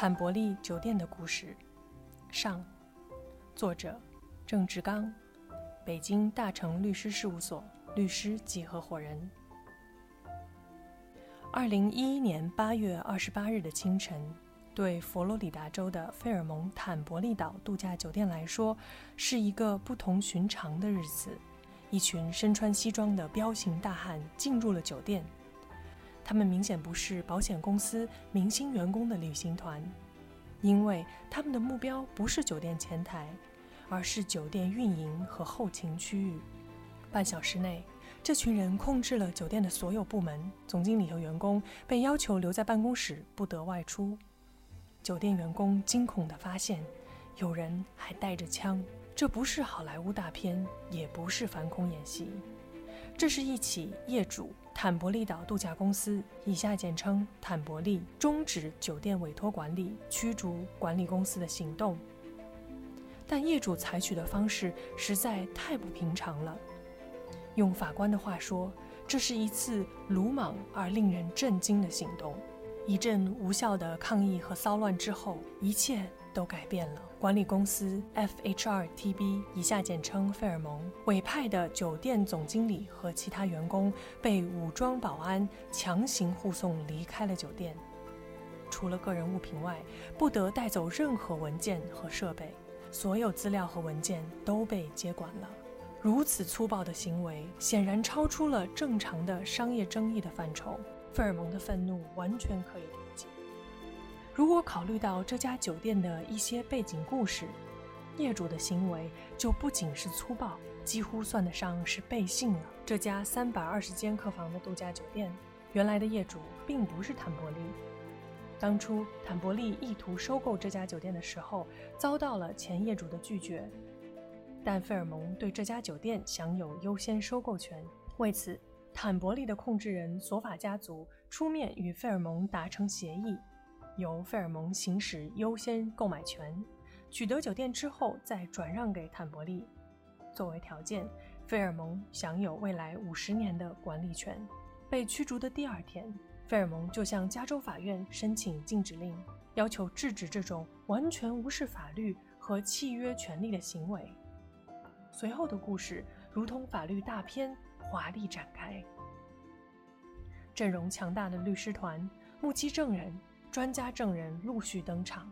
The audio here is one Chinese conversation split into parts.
坦伯利酒店的故事，上，作者郑志刚，北京大成律师事务所律师及合伙人。二零一一年八月二十八日的清晨，对佛罗里达州的费尔蒙坦伯利岛度假酒店来说，是一个不同寻常的日子。一群身穿西装的彪形大汉进入了酒店。他们明显不是保险公司明星员工的旅行团，因为他们的目标不是酒店前台，而是酒店运营和后勤区域。半小时内，这群人控制了酒店的所有部门，总经理和员工被要求留在办公室，不得外出。酒店员工惊恐地发现，有人还带着枪。这不是好莱坞大片，也不是反恐演习，这是一起业主。坦博利岛度假公司（以下简称坦博利）终止酒店委托管理、驱逐管理公司的行动。但业主采取的方式实在太不平常了。用法官的话说，这是一次鲁莽而令人震惊的行动。一阵无效的抗议和骚乱之后，一切都改变了。管理公司 FHRTB（ 以下简称费尔蒙）委派的酒店总经理和其他员工被武装保安强行护送离开了酒店，除了个人物品外，不得带走任何文件和设备。所有资料和文件都被接管了。如此粗暴的行为，显然超出了正常的商业争议的范畴。费尔蒙的愤怒完全可以。如果考虑到这家酒店的一些背景故事，业主的行为就不仅是粗暴，几乎算得上是背信了。这家三百二十间客房的度假酒店，原来的业主并不是坦伯利。当初坦伯利意图收购这家酒店的时候，遭到了前业主的拒绝，但费尔蒙对这家酒店享有优先收购权，为此。坦伯利的控制人索法家族出面与费尔蒙达成协议，由费尔蒙行使优先购买权，取得酒店之后再转让给坦伯利。作为条件，费尔蒙享有未来五十年的管理权。被驱逐的第二天，费尔蒙就向加州法院申请禁止令，要求制止这种完全无视法律和契约权利的行为。随后的故事如同法律大片。华丽展开，阵容强大的律师团、目击证人、专家证人陆续登场。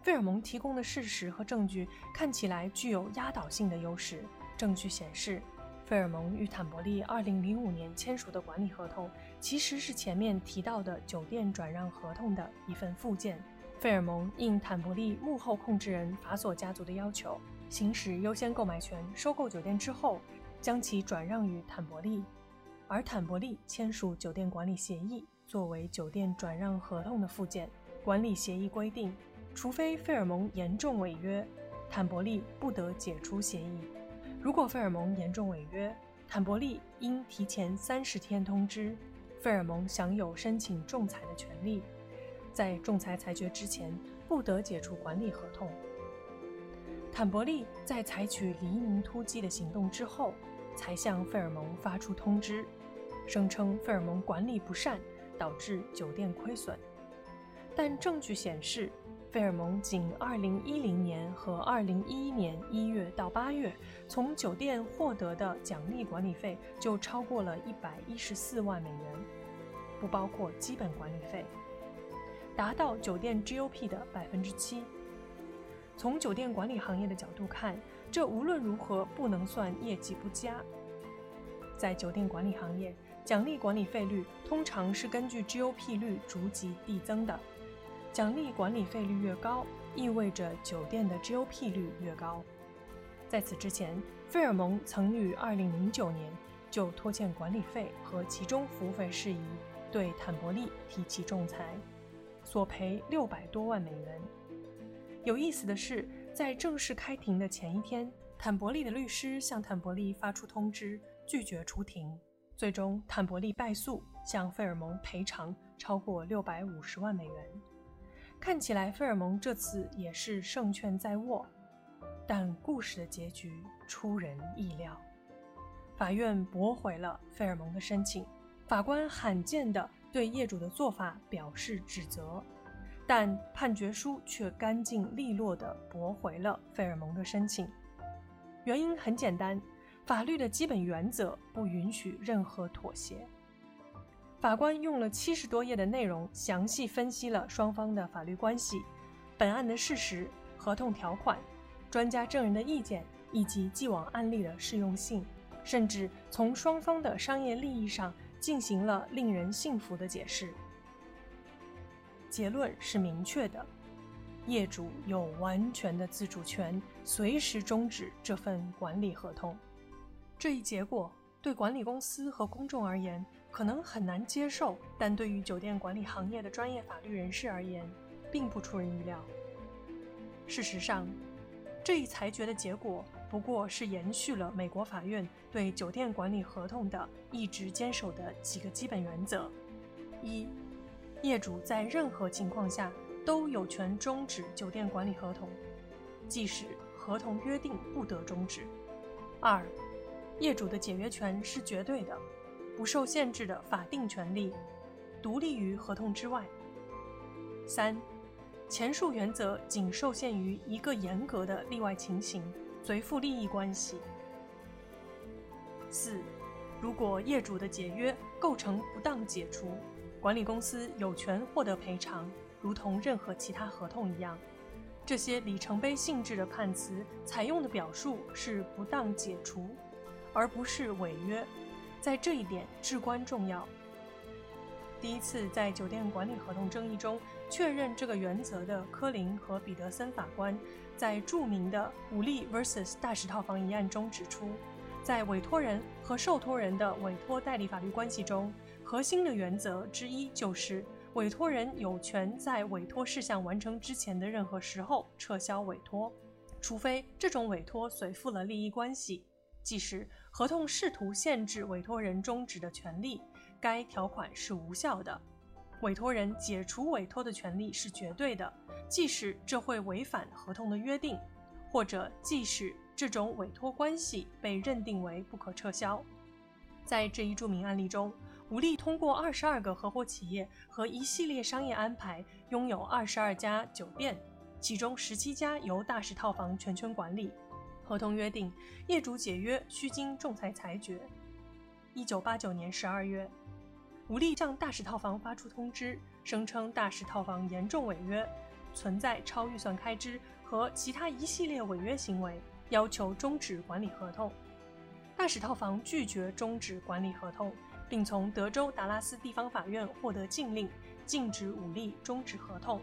费尔蒙提供的事实和证据看起来具有压倒性的优势。证据显示，费尔蒙与坦伯利2005年签署的管理合同其实是前面提到的酒店转让合同的一份附件。费尔蒙应坦伯利幕后控制人法索家族的要求，行使优先购买权，收购酒店之后。将其转让于坦伯利，而坦伯利签署酒店管理协议作为酒店转让合同的附件。管理协议规定，除非费尔蒙严重违约，坦伯利不得解除协议。如果费尔蒙严重违约，坦伯利应提前三十天通知。费尔蒙享有申请仲裁的权利，在仲裁裁决之前不得解除管理合同。坦伯利在采取黎明突击的行动之后。才向费尔蒙发出通知，声称费尔蒙管理不善导致酒店亏损。但证据显示，费尔蒙仅2010年和2011年1月到8月从酒店获得的奖励管理费就超过了114万美元，不包括基本管理费，达到酒店 GOP 的百分之七。从酒店管理行业的角度看，这无论如何不能算业绩不佳。在酒店管理行业，奖励管理费率通常是根据 GOP 率逐级递增的。奖励管理费率越高，意味着酒店的 GOP 率越高。在此之前，费尔蒙曾于2009年就拖欠管理费和其中服务费事宜对坦伯利提起仲裁，索赔六百多万美元。有意思的是。在正式开庭的前一天，坦伯利的律师向坦伯利发出通知，拒绝出庭。最终，坦伯利败诉，向费尔蒙赔偿超过六百五十万美元。看起来，费尔蒙这次也是胜券在握。但故事的结局出人意料，法院驳回了费尔蒙的申请。法官罕见地对业主的做法表示指责。但判决书却干净利落地驳回了费尔蒙的申请。原因很简单，法律的基本原则不允许任何妥协。法官用了七十多页的内容，详细分析了双方的法律关系、本案的事实、合同条款、专家证人的意见以及既往案例的适用性，甚至从双方的商业利益上进行了令人信服的解释。结论是明确的：业主有完全的自主权，随时终止这份管理合同。这一结果对管理公司和公众而言可能很难接受，但对于酒店管理行业的专业法律人士而言，并不出人意料。事实上，这一裁决的结果不过是延续了美国法院对酒店管理合同的一直坚守的几个基本原则：一。业主在任何情况下都有权终止酒店管理合同，即使合同约定不得终止。二，业主的解约权是绝对的，不受限制的法定权利，独立于合同之外。三，前述原则仅受限于一个严格的例外情形——随附利益关系。四，如果业主的解约构成不当解除。管理公司有权获得赔偿，如同任何其他合同一样。这些里程碑性质的判词采用的表述是“不当解除”，而不是违约，在这一点至关重要。第一次在酒店管理合同争议中确认这个原则的科林和彼得森法官，在著名的武力 vs 大石套房一案中指出，在委托人和受托人的委托代理法律关系中。核心的原则之一就是，委托人有权在委托事项完成之前的任何时候撤销委托，除非这种委托随附了利益关系。即使合同试图限制委托人终止的权利，该条款是无效的。委托人解除委托的权利是绝对的，即使这会违反合同的约定，或者即使这种委托关系被认定为不可撤销。在这一著名案例中。武力通过二十二个合伙企业和一系列商业安排，拥有二十二家酒店，其中十七家由大石套房全权管理。合同约定，业主解约需经仲裁裁决。一九八九年十二月，武力向大石套房发出通知，声称大石套房严重违约，存在超预算开支和其他一系列违约行为，要求终止管理合同。大使套房拒绝终止管理合同。并从德州达拉斯地方法院获得禁令，禁止武力终止合同。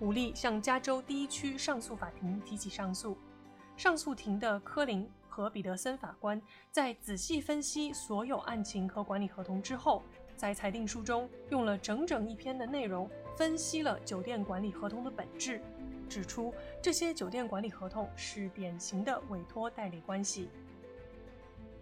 武力向加州第一区上诉法庭提起上诉。上诉庭的科林和彼得森法官在仔细分析所有案情和管理合同之后，在裁定书中用了整整一篇的内容分析了酒店管理合同的本质，指出这些酒店管理合同是典型的委托代理关系。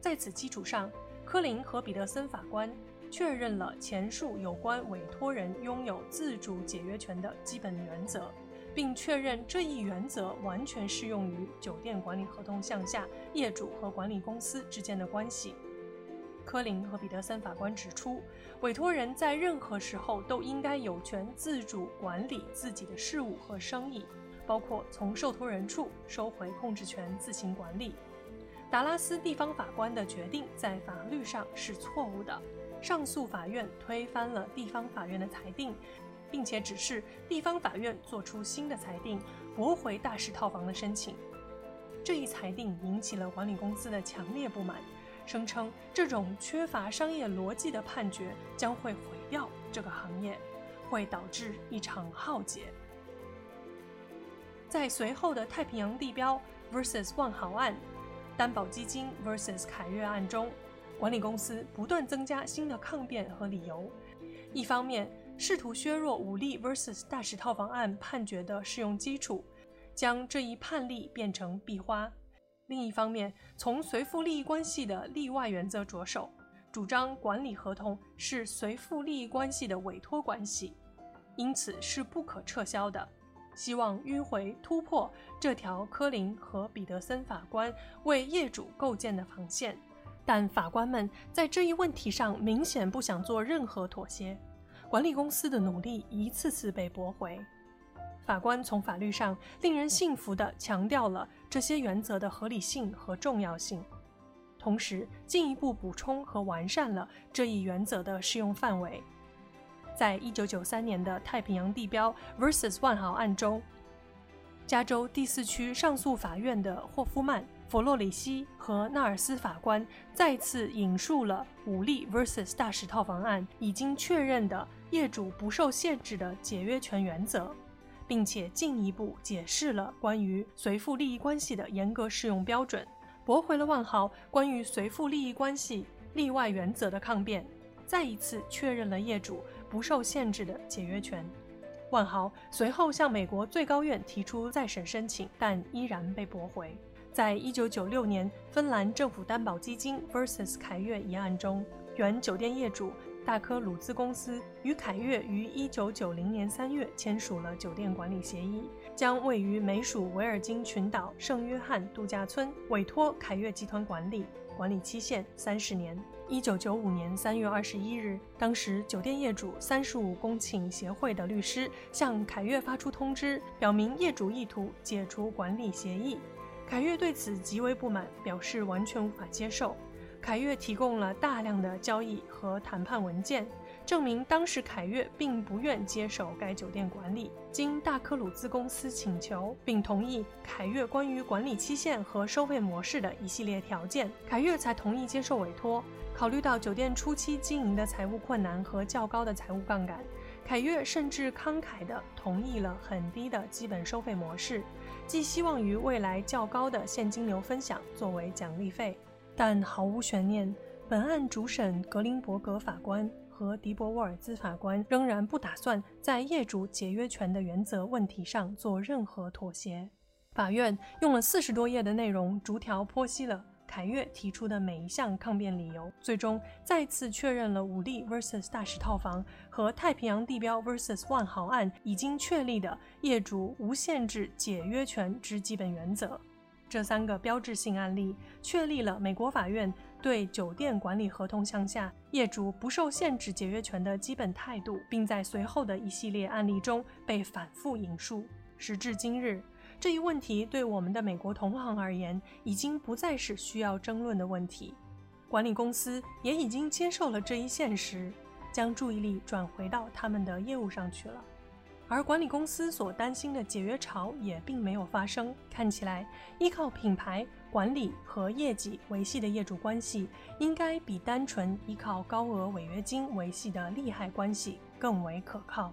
在此基础上。科林和彼得森法官确认了前述有关委托人拥有自主解约权的基本原则，并确认这一原则完全适用于酒店管理合同项下业主和管理公司之间的关系。科林和彼得森法官指出，委托人在任何时候都应该有权自主管理自己的事务和生意，包括从受托人处收回控制权自行管理。达拉斯地方法官的决定在法律上是错误的。上诉法院推翻了地方法院的裁定，并且指示地方法院作出新的裁定，驳回大石套房的申请。这一裁定引起了管理公司的强烈不满，声称这种缺乏商业逻辑的判决将会毁掉这个行业，会导致一场浩劫。在随后的太平洋地标 vs 万豪案。担保基金 vs 凯悦案中，管理公司不断增加新的抗辩和理由，一方面试图削弱武力 vs 大石套房案判决的适用基础，将这一判例变成壁花；另一方面，从随附利益关系的例外原则着手，主张管理合同是随附利益关系的委托关系，因此是不可撤销的。希望迂回突破这条科林和彼得森法官为业主构建的防线，但法官们在这一问题上明显不想做任何妥协。管理公司的努力一次次被驳回。法官从法律上令人信服地强调了这些原则的合理性和重要性，同时进一步补充和完善了这一原则的适用范围。在一九九三年的太平洋地标 vs 万豪案中，加州第四区上诉法院的霍夫曼、弗洛里希和纳尔斯法官再次引述了武力 vs 大石套房案已经确认的业主不受限制的解约权原则，并且进一步解释了关于随附利益关系的严格适用标准，驳回了万豪关于随附利益关系例外原则的抗辩，再一次确认了业主不受限制的解约权。万豪随后向美国最高院提出再审申请，但依然被驳回。在一九九六年芬兰政府担保基金 vs 凯悦一案中，原酒店业主大科鲁兹公司与凯悦于一九九零年三月签署了酒店管理协议，将位于美属维尔京群岛圣约翰度假村委托凯悦集团管理。管理期限三十年。一九九五年三月二十一日，当时酒店业主三十五公顷协会的律师向凯悦发出通知，表明业主意图解除管理协议。凯悦对此极为不满，表示完全无法接受。凯悦提供了大量的交易和谈判文件。证明当时凯悦并不愿接手该酒店管理。经大科鲁兹公司请求，并同意凯悦关于管理期限和收费模式的一系列条件，凯悦才同意接受委托。考虑到酒店初期经营的财务困难和较高的财务杠杆，凯悦甚至慷慨地同意了很低的基本收费模式，寄希望于未来较高的现金流分享作为奖励费。但毫无悬念，本案主审格林伯格法官。和迪伯沃尔兹法官仍然不打算在业主解约权的原则问题上做任何妥协。法院用了四十多页的内容，逐条剖析了凯悦提出的每一项抗辩理由，最终再次确认了武力 vs 大使套房和太平洋地标 vs 万豪案已经确立的业主无限制解约权之基本原则。这三个标志性案例确立了美国法院对酒店管理合同项下业主不受限制解约权的基本态度，并在随后的一系列案例中被反复引述。时至今日，这一问题对我们的美国同行而言已经不再是需要争论的问题。管理公司也已经接受了这一现实，将注意力转回到他们的业务上去了。而管理公司所担心的解约潮也并没有发生。看起来，依靠品牌管理和业绩维系的业主关系，应该比单纯依靠高额违约金维系的利害关系更为可靠。